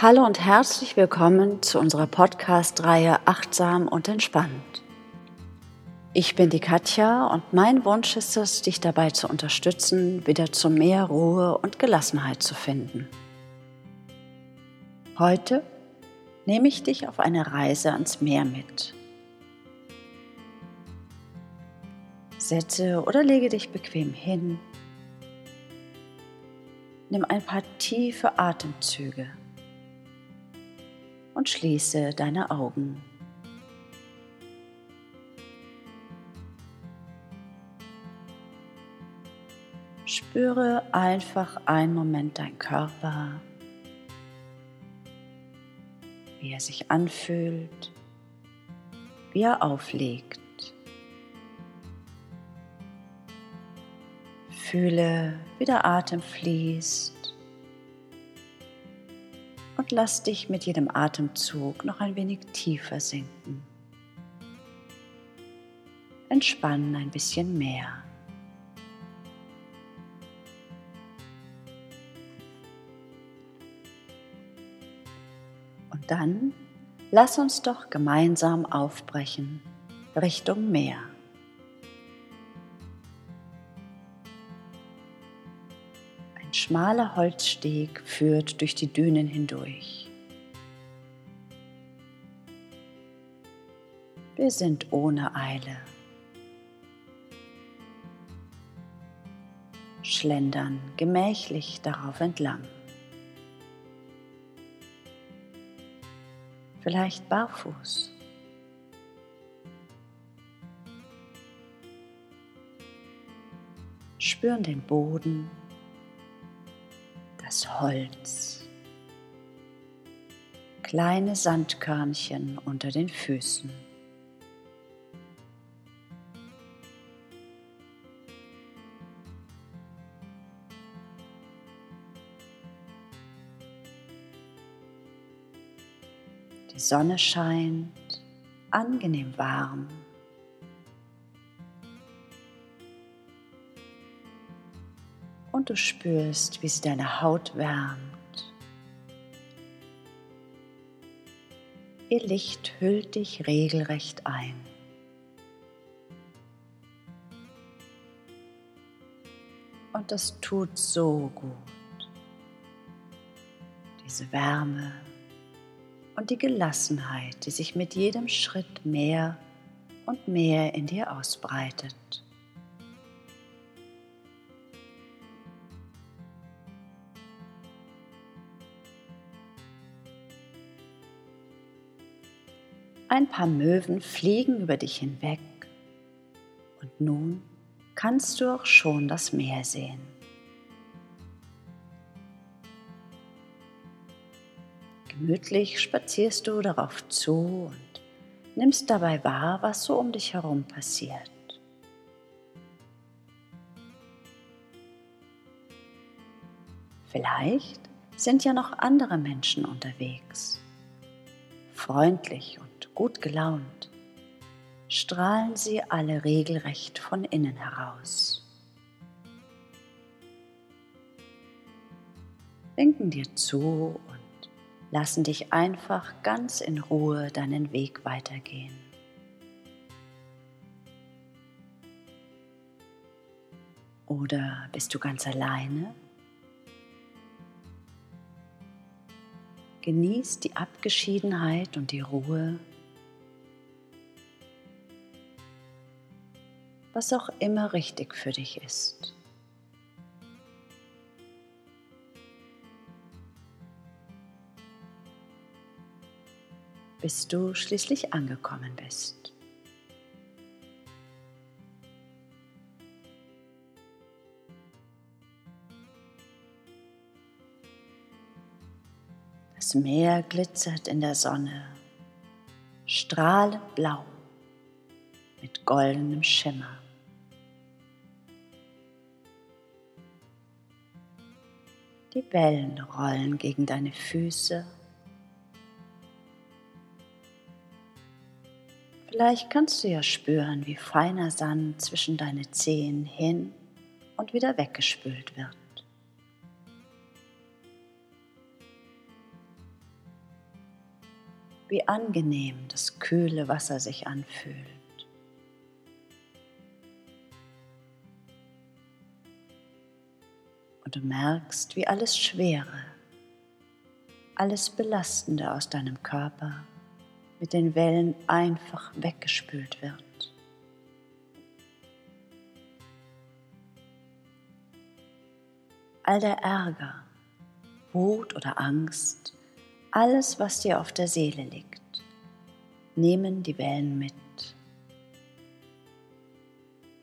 Hallo und herzlich willkommen zu unserer Podcast-Reihe Achtsam und Entspannt. Ich bin die Katja und mein Wunsch ist es, dich dabei zu unterstützen, wieder zu mehr Ruhe und Gelassenheit zu finden. Heute nehme ich dich auf eine Reise ans Meer mit. Setze oder lege dich bequem hin. Nimm ein paar tiefe Atemzüge und schließe deine Augen. Spüre einfach einen Moment dein Körper, wie er sich anfühlt, wie er auflegt. Fühle, wie der Atem fließt und lass dich mit jedem Atemzug noch ein wenig tiefer sinken. Entspannen ein bisschen mehr. Und dann lass uns doch gemeinsam aufbrechen Richtung Meer. Schmaler Holzsteg führt durch die Dünen hindurch. Wir sind ohne Eile. Schlendern gemächlich darauf entlang. Vielleicht barfuß. Spüren den Boden das Holz, kleine Sandkörnchen unter den Füßen. Die Sonne scheint angenehm warm und du spürst, wie sie deine Haut wärmt. Ihr Licht hüllt dich regelrecht ein. Und das tut so gut. Diese Wärme und die Gelassenheit, die sich mit jedem Schritt mehr und mehr in dir ausbreitet. Ein paar Möwen fliegen über dich hinweg und nun kannst du auch schon das Meer sehen. Gemütlich spazierst du darauf zu und nimmst dabei wahr, was so um dich herum passiert. Vielleicht sind ja noch andere Menschen unterwegs, freundlich und gut gelaunt, strahlen sie alle regelrecht von innen heraus. Winken dir zu und lassen dich einfach ganz in Ruhe deinen Weg weitergehen. Oder bist du ganz alleine Genieß die Abgeschiedenheit und die Ruhe was auch immer richtig für dich ist. bis du schließlich angekommen bist. Das Meer glitzert in der Sonne, strahlend blau mit goldenem Schimmer. Die Wellen rollen gegen deine Füße. Vielleicht kannst du ja spüren, wie feiner Sand zwischen deine Zehen hin und wieder weggespült wird. Wie angenehm das kühle Wasser sich anfühlt. Und du merkst, wie alles Schwere, alles Belastende aus deinem Körper mit den Wellen einfach weggespült wird. All der Ärger, Wut oder Angst, alles, was dir auf der Seele liegt, nehmen die Wellen mit,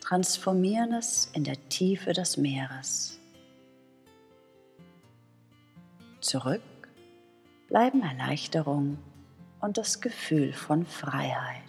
transformieren es in der Tiefe des Meeres. Zurück bleiben Erleichterung und das Gefühl von Freiheit.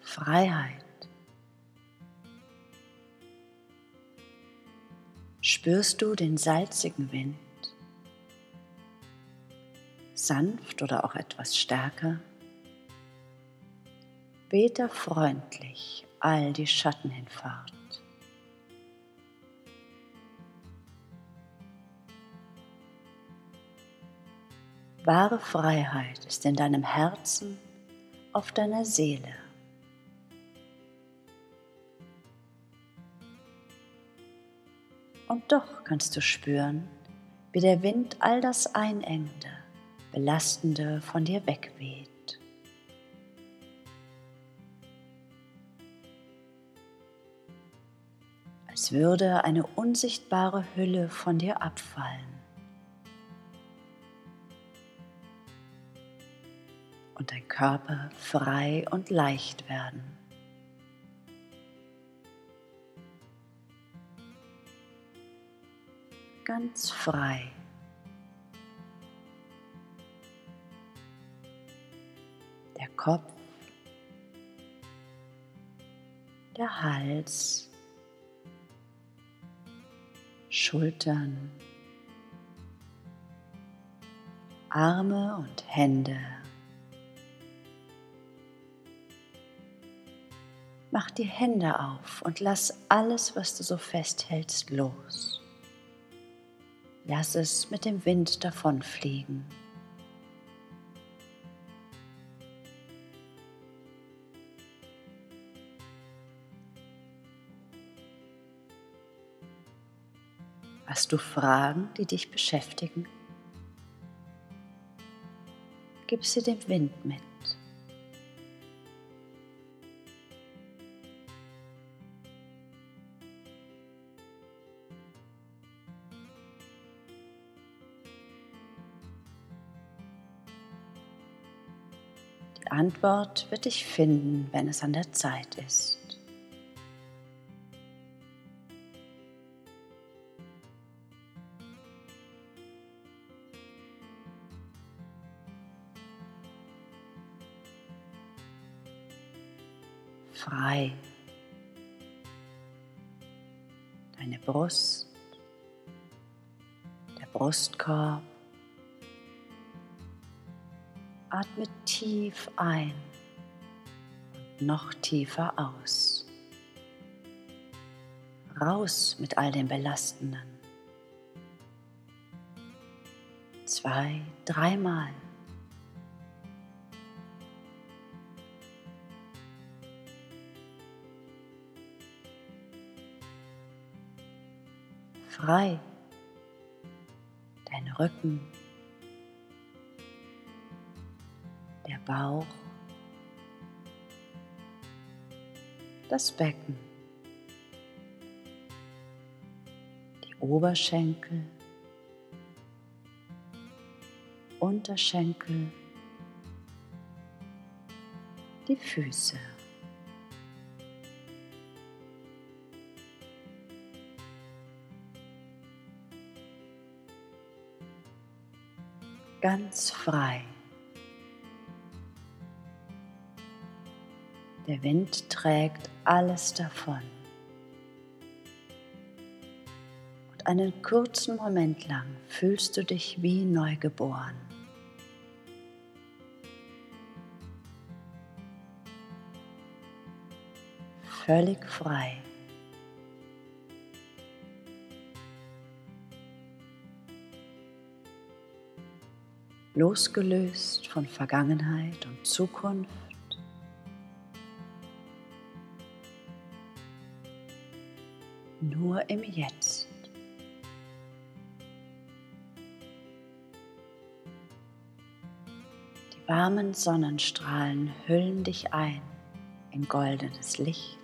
Freiheit. Spürst du den salzigen Wind? Sanft oder auch etwas stärker? Weht er freundlich all die Schatten hinfahrt. Wahre Freiheit ist in deinem Herzen, auf deiner Seele. Und doch kannst du spüren, wie der Wind all das Einengende, Belastende von dir wegweht. Als würde eine unsichtbare Hülle von dir abfallen. und dein Körper frei und leicht werden. Ganz frei. Der Kopf, der Hals, Schultern, Arme und Hände Mach die Hände auf und lass alles, was du so festhältst, los. Lass es mit dem Wind davonfliegen. Hast du Fragen, die dich beschäftigen? Gib sie dem Wind mit. Antwort wird dich finden, wenn es an der Zeit ist. Frei. Deine Brust, der Brustkorb Atme tief ein noch tiefer aus. Raus mit all dem Belastenden. Zwei, dreimal. Frei. Dein Rücken Bauch, das Becken, die Oberschenkel, Unterschenkel, die Füße. Ganz frei. Der Wind trägt alles davon. Und einen kurzen Moment lang fühlst du dich wie neugeboren. Völlig frei. losgelöst von Vergangenheit und Zukunft. Nur im Jetzt. Die warmen Sonnenstrahlen hüllen dich ein in goldenes Licht.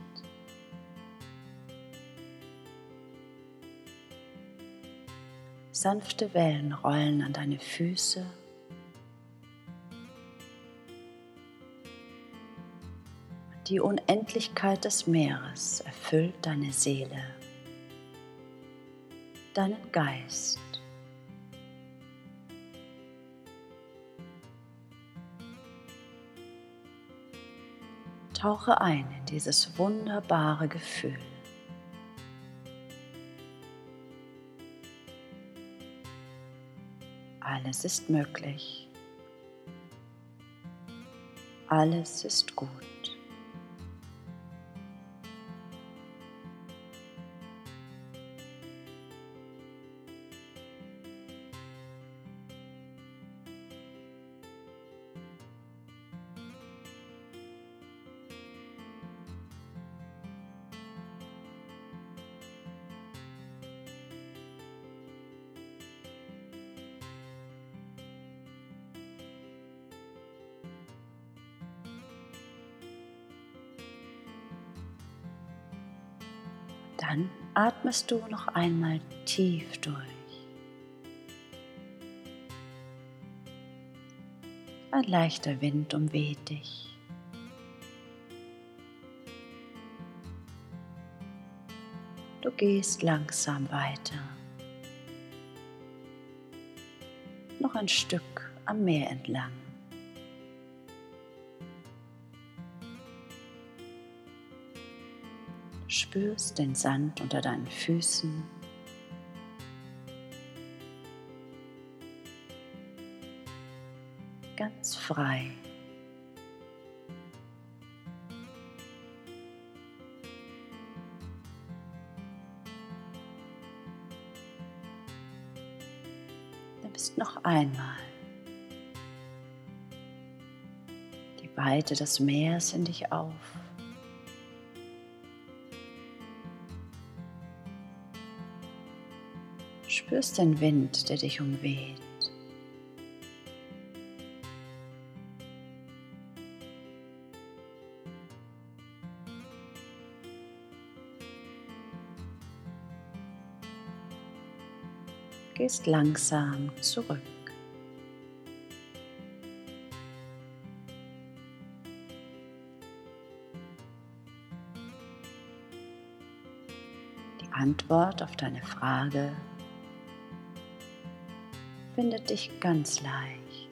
Sanfte Wellen rollen an deine Füße Die Unendlichkeit des Meeres erfüllt deine Seele, deinen Geist. Tauche ein in dieses wunderbare Gefühl. Alles ist möglich. Alles ist gut. Dann atmest du noch einmal tief durch. Ein leichter Wind umweht dich. Du gehst langsam weiter. Noch ein Stück am Meer entlang. Spürst den Sand unter deinen Füßen. Ganz frei. Nimmst noch einmal die Weite des Meeres in dich auf. Spürst den Wind, der dich umweht. Gehst langsam zurück. Die Antwort auf deine Frage findet dich ganz leicht.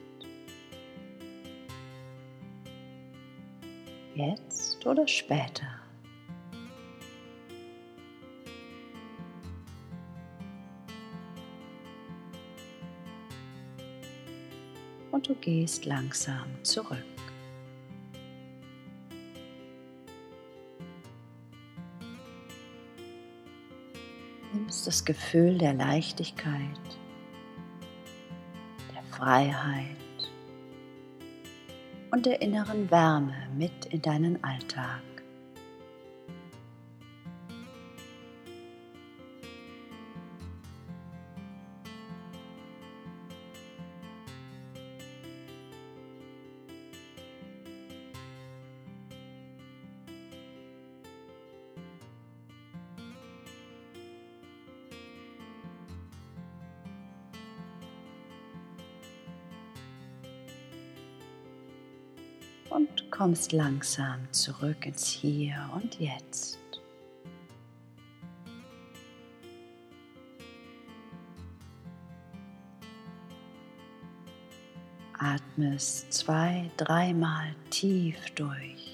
Jetzt oder später. Und du gehst langsam zurück. Nimmst das Gefühl der Leichtigkeit Freiheit und der inneren Wärme mit in deinen Alltag. Kommst langsam zurück ins Hier und Jetzt. Atmest zwei, dreimal tief durch.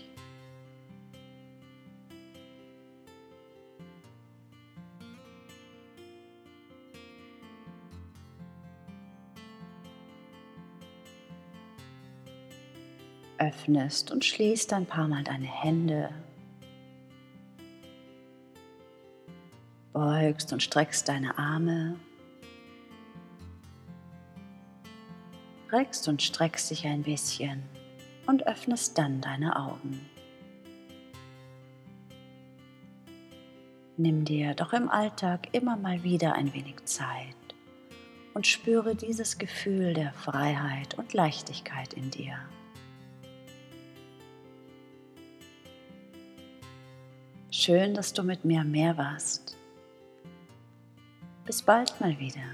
Öffnest und schließt ein paar Mal deine Hände. Beugst und streckst deine Arme. reckst und streckst dich ein bisschen und öffnest dann deine Augen. Nimm dir doch im Alltag immer mal wieder ein wenig Zeit und spüre dieses Gefühl der Freiheit und Leichtigkeit in dir. Schön, dass du mit mir mehr warst. Bis bald mal wieder.